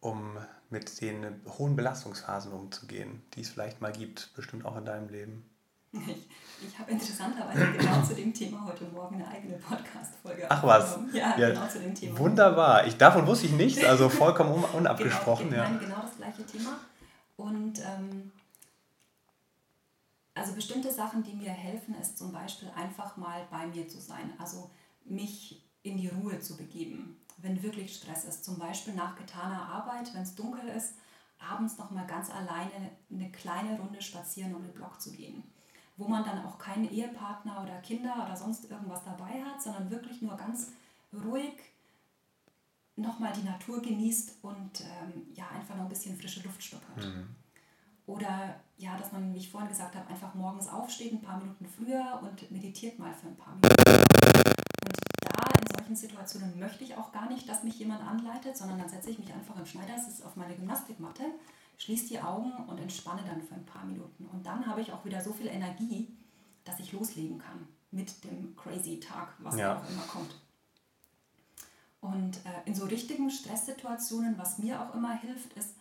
um mit den hohen Belastungsphasen umzugehen, die es vielleicht mal gibt, bestimmt auch in deinem Leben? Ich, *laughs* ich habe interessanterweise genau zu dem Thema heute Morgen eine eigene Podcast-Folge Ach was? Ja, ja, genau zu dem Thema. Wunderbar. Ich, davon wusste ich nichts, also vollkommen *laughs* unabgesprochen. Genau, ja. genau das gleiche Thema. Und ähm, also bestimmte Sachen, die mir helfen, ist zum Beispiel einfach mal bei mir zu sein. Also mich in die Ruhe zu begeben wenn wirklich Stress ist. Zum Beispiel nach getaner Arbeit, wenn es dunkel ist, abends noch mal ganz alleine eine kleine Runde spazieren um den Block zu gehen. Wo man dann auch keinen Ehepartner oder Kinder oder sonst irgendwas dabei hat, sondern wirklich nur ganz ruhig nochmal die Natur genießt und ähm, ja, einfach noch ein bisschen frische Luft schnuppert. Mhm. Oder ja, dass man, wie ich vorhin gesagt habe, einfach morgens aufsteht, ein paar Minuten früher und meditiert mal für ein paar Minuten solchen Situationen möchte ich auch gar nicht, dass mich jemand anleitet, sondern dann setze ich mich einfach im Schneidersitz auf meine Gymnastikmatte, schließe die Augen und entspanne dann für ein paar Minuten. Und dann habe ich auch wieder so viel Energie, dass ich loslegen kann mit dem crazy Tag, was ja. auch immer kommt. Und äh, in so richtigen Stresssituationen, was mir auch immer hilft, ist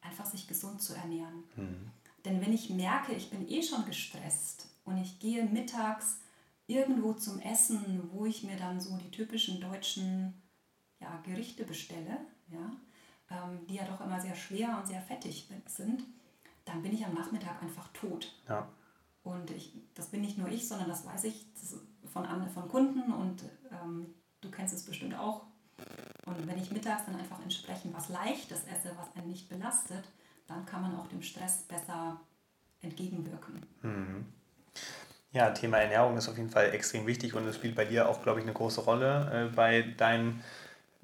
einfach sich gesund zu ernähren. Mhm. Denn wenn ich merke, ich bin eh schon gestresst und ich gehe mittags irgendwo zum Essen, wo ich mir dann so die typischen deutschen ja, Gerichte bestelle, ja, ähm, die ja doch immer sehr schwer und sehr fettig sind, dann bin ich am Nachmittag einfach tot. Ja. Und ich, das bin nicht nur ich, sondern das weiß ich von, von Kunden und ähm, du kennst es bestimmt auch. Und wenn ich mittags dann einfach entsprechend was Leichtes esse, was einen nicht belastet, dann kann man auch dem Stress besser entgegenwirken. Mhm. Ja, Thema Ernährung ist auf jeden Fall extrem wichtig und es spielt bei dir auch, glaube ich, eine große Rolle äh, bei deinen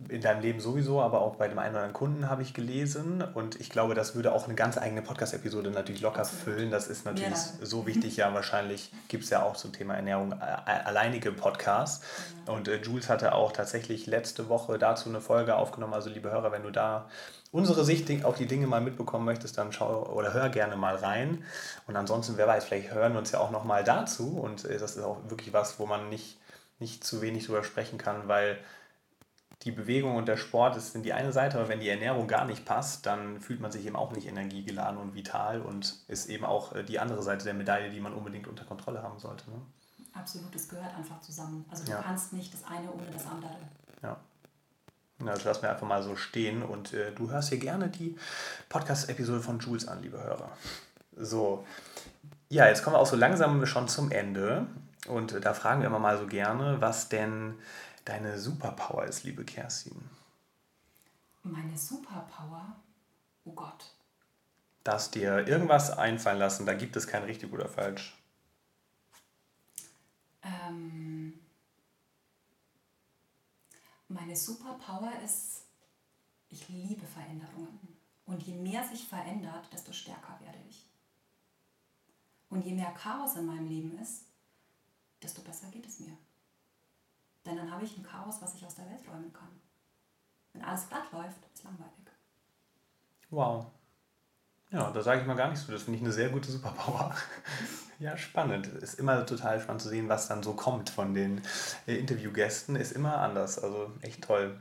in deinem Leben sowieso, aber auch bei dem einen oder anderen Kunden habe ich gelesen. Und ich glaube, das würde auch eine ganz eigene Podcast-Episode natürlich locker Absolut. füllen. Das ist natürlich ja. so *laughs* wichtig. Ja, wahrscheinlich gibt es ja auch zum Thema Ernährung äh, alleinige Podcasts. Ja. Und äh, Jules hatte auch tatsächlich letzte Woche dazu eine Folge aufgenommen. Also, liebe Hörer, wenn du da unsere Sicht auf die Dinge mal mitbekommen möchtest, dann schau oder hör gerne mal rein. Und ansonsten, wer weiß, vielleicht hören wir uns ja auch nochmal dazu. Und äh, das ist auch wirklich was, wo man nicht, nicht zu wenig drüber sprechen kann, weil die Bewegung und der Sport ist die eine Seite, aber wenn die Ernährung gar nicht passt, dann fühlt man sich eben auch nicht energiegeladen und vital und ist eben auch äh, die andere Seite der Medaille, die man unbedingt unter Kontrolle haben sollte. Ne? Absolut, es gehört einfach zusammen. Also du ja. kannst nicht das eine ohne das andere. Ja. Ja, das lassen wir einfach mal so stehen und äh, du hörst hier gerne die Podcast-Episode von Jules an, liebe Hörer. So, ja, jetzt kommen wir auch so langsam schon zum Ende und äh, da fragen wir immer mal so gerne, was denn deine Superpower ist, liebe Kerstin? Meine Superpower? Oh Gott. Darfst dir irgendwas einfallen lassen, da gibt es kein richtig oder falsch. Ähm, meine Superpower ist, ich liebe Veränderungen. Und je mehr sich verändert, desto stärker werde ich. Und je mehr Chaos in meinem Leben ist, desto besser geht es mir. Denn dann habe ich ein Chaos, was ich aus der Welt räumen kann. Wenn alles glatt läuft, ist langweilig. Wow. Ja, da sage ich mal gar nichts zu. Das finde ich eine sehr gute Superpower. *laughs* ja, spannend. Ist immer total spannend zu sehen, was dann so kommt von den äh, Interviewgästen. Ist immer anders. Also echt toll.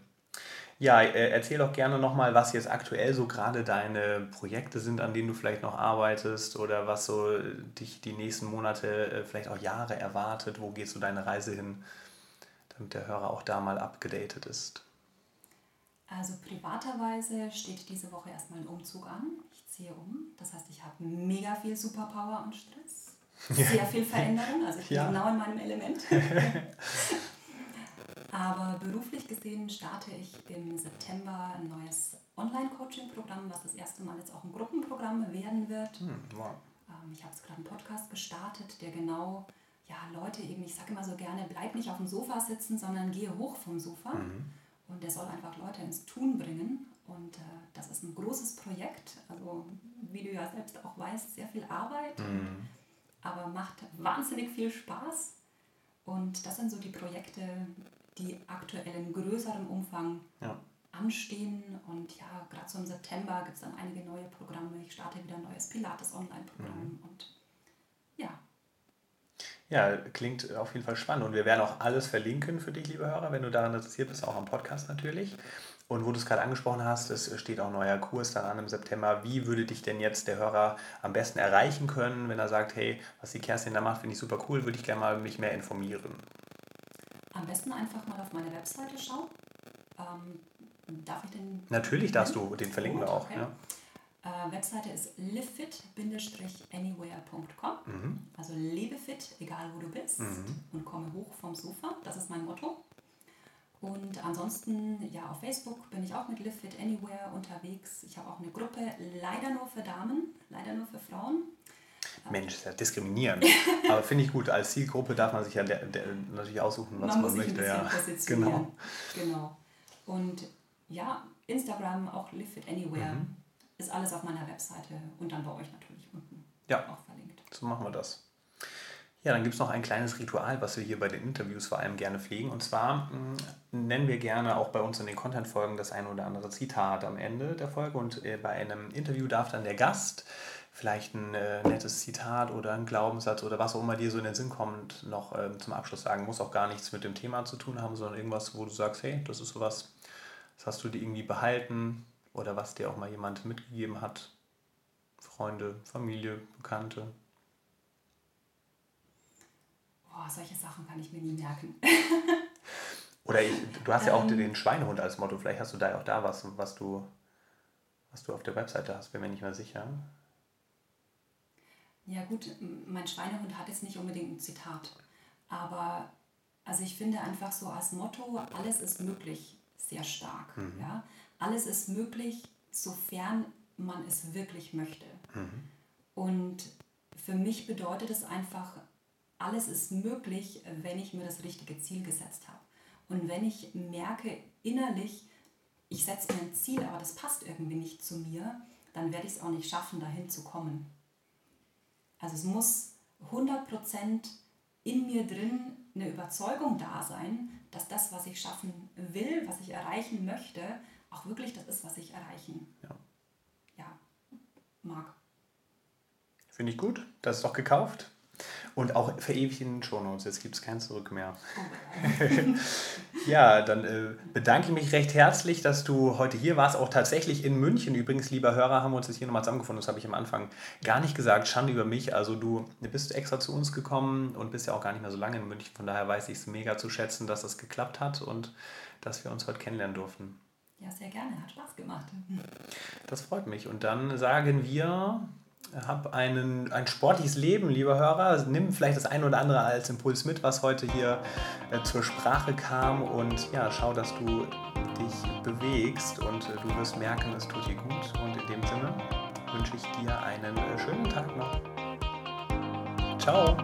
Ja, äh, erzähl doch gerne nochmal, was jetzt aktuell so gerade deine Projekte sind, an denen du vielleicht noch arbeitest oder was so äh, dich die nächsten Monate, äh, vielleicht auch Jahre erwartet. Wo geht so deine Reise hin, damit der Hörer auch da mal abgedatet ist? Also privaterweise steht diese Woche erstmal ein Umzug an. Ziehe um. Das heißt, ich habe mega viel Superpower und Stress. *laughs* Sehr viel Veränderung. Also ich bin ja. genau in meinem Element. *laughs* Aber beruflich gesehen starte ich im September ein neues Online-Coaching-Programm, was das erste Mal jetzt auch ein Gruppenprogramm werden wird. Hm, wow. Ähm, ich habe jetzt gerade einen Podcast gestartet, der genau ja, Leute eben, ich sage immer so gerne, bleib nicht auf dem Sofa sitzen, sondern gehe hoch vom Sofa. Mhm. Und der soll einfach Leute ins Tun bringen. Und äh, das ist ein großes Projekt. Also, wie du ja selbst auch weißt, sehr viel Arbeit, mhm. aber macht wahnsinnig viel Spaß. Und das sind so die Projekte, die aktuell in größerem Umfang ja. anstehen. Und ja, gerade so im September gibt es dann einige neue Programme. Ich starte wieder ein neues Pilates-Online-Programm. Mhm. Und ja. Ja, klingt auf jeden Fall spannend. Und wir werden auch alles verlinken für dich, liebe Hörer, wenn du daran interessiert bist, auch am Podcast natürlich. Und wo du es gerade angesprochen hast, es steht auch ein neuer Kurs dann an im September. Wie würde dich denn jetzt der Hörer am besten erreichen können, wenn er sagt, hey, was die Kerstin da macht, finde ich super cool, würde ich gerne mal mich mehr informieren? Am besten einfach mal auf meine Webseite schauen. Ähm, darf ich den? Natürlich darfst du, den verlinken Gut, wir auch. Okay. Ja. Äh, Webseite ist livefit-anywhere.com. Mhm. Also lebe fit, egal wo du bist mhm. und komme hoch vom Sofa. Das ist mein Motto. Und ansonsten, ja, auf Facebook bin ich auch mit Live Fit Anywhere unterwegs. Ich habe auch eine Gruppe, leider nur für Damen, leider nur für Frauen. Mensch, ist ja diskriminierend. *laughs* Aber finde ich gut, als Zielgruppe darf man sich ja der, der, natürlich aussuchen, was man, man möchte. ja. Genau. genau. Und ja, Instagram, auch Live Fit Anywhere, mhm. ist alles auf meiner Webseite und dann bei euch natürlich unten ja. auch verlinkt. So machen wir das. Ja, dann gibt es noch ein kleines Ritual, was wir hier bei den Interviews vor allem gerne pflegen. Und zwar mh, hm, nennen wir gerne auch bei uns in den Content-Folgen das ein oder andere Zitat am Ende der Folge. Und äh, bei einem Interview darf dann der Gast vielleicht ein äh, nettes Zitat oder ein Glaubenssatz oder was auch immer dir so in den Sinn kommt, noch äh, zum Abschluss sagen. Muss auch gar nichts mit dem Thema zu tun haben, sondern irgendwas, wo du sagst, hey, das ist sowas, das hast du dir irgendwie behalten oder was dir auch mal jemand mitgegeben hat. Freunde, Familie, Bekannte. Boah, solche Sachen kann ich mir nie merken. *laughs* Oder ich, du hast ja auch ähm, den Schweinehund als Motto. Vielleicht hast du da auch da was, was du, was du auf der Webseite hast, bin mir nicht mehr sicher. Ja gut, mein Schweinehund hat jetzt nicht unbedingt ein Zitat. Aber also ich finde einfach so als Motto, alles ist möglich, sehr stark. Mhm. Ja? Alles ist möglich, sofern man es wirklich möchte. Mhm. Und für mich bedeutet es einfach, alles ist möglich, wenn ich mir das richtige Ziel gesetzt habe. Und wenn ich merke innerlich, ich setze mir ein Ziel, aber das passt irgendwie nicht zu mir, dann werde ich es auch nicht schaffen, dahin zu kommen. Also es muss 100% in mir drin eine Überzeugung da sein, dass das, was ich schaffen will, was ich erreichen möchte, auch wirklich das ist, was ich erreichen ja. Ja, mag. Finde ich gut. Das ist doch gekauft. Und auch verewigt in den Shownotes. Jetzt gibt es kein Zurück mehr. *laughs* ja, dann äh, bedanke ich mich recht herzlich, dass du heute hier warst. Auch tatsächlich in München. Übrigens, lieber Hörer, haben wir uns jetzt hier nochmal zusammengefunden. Das habe ich am Anfang gar nicht gesagt. Schande über mich. Also, du bist extra zu uns gekommen und bist ja auch gar nicht mehr so lange in München. Von daher weiß ich es mega zu schätzen, dass das geklappt hat und dass wir uns heute kennenlernen durften. Ja, sehr gerne. Hat Spaß gemacht. Das freut mich. Und dann sagen wir hab einen, ein sportliches Leben, lieber Hörer. Nimm vielleicht das eine oder andere als Impuls mit, was heute hier äh, zur Sprache kam. Und ja, schau, dass du dich bewegst und äh, du wirst merken, es tut dir gut. Und in dem Sinne wünsche ich dir einen äh, schönen Tag noch. Ciao.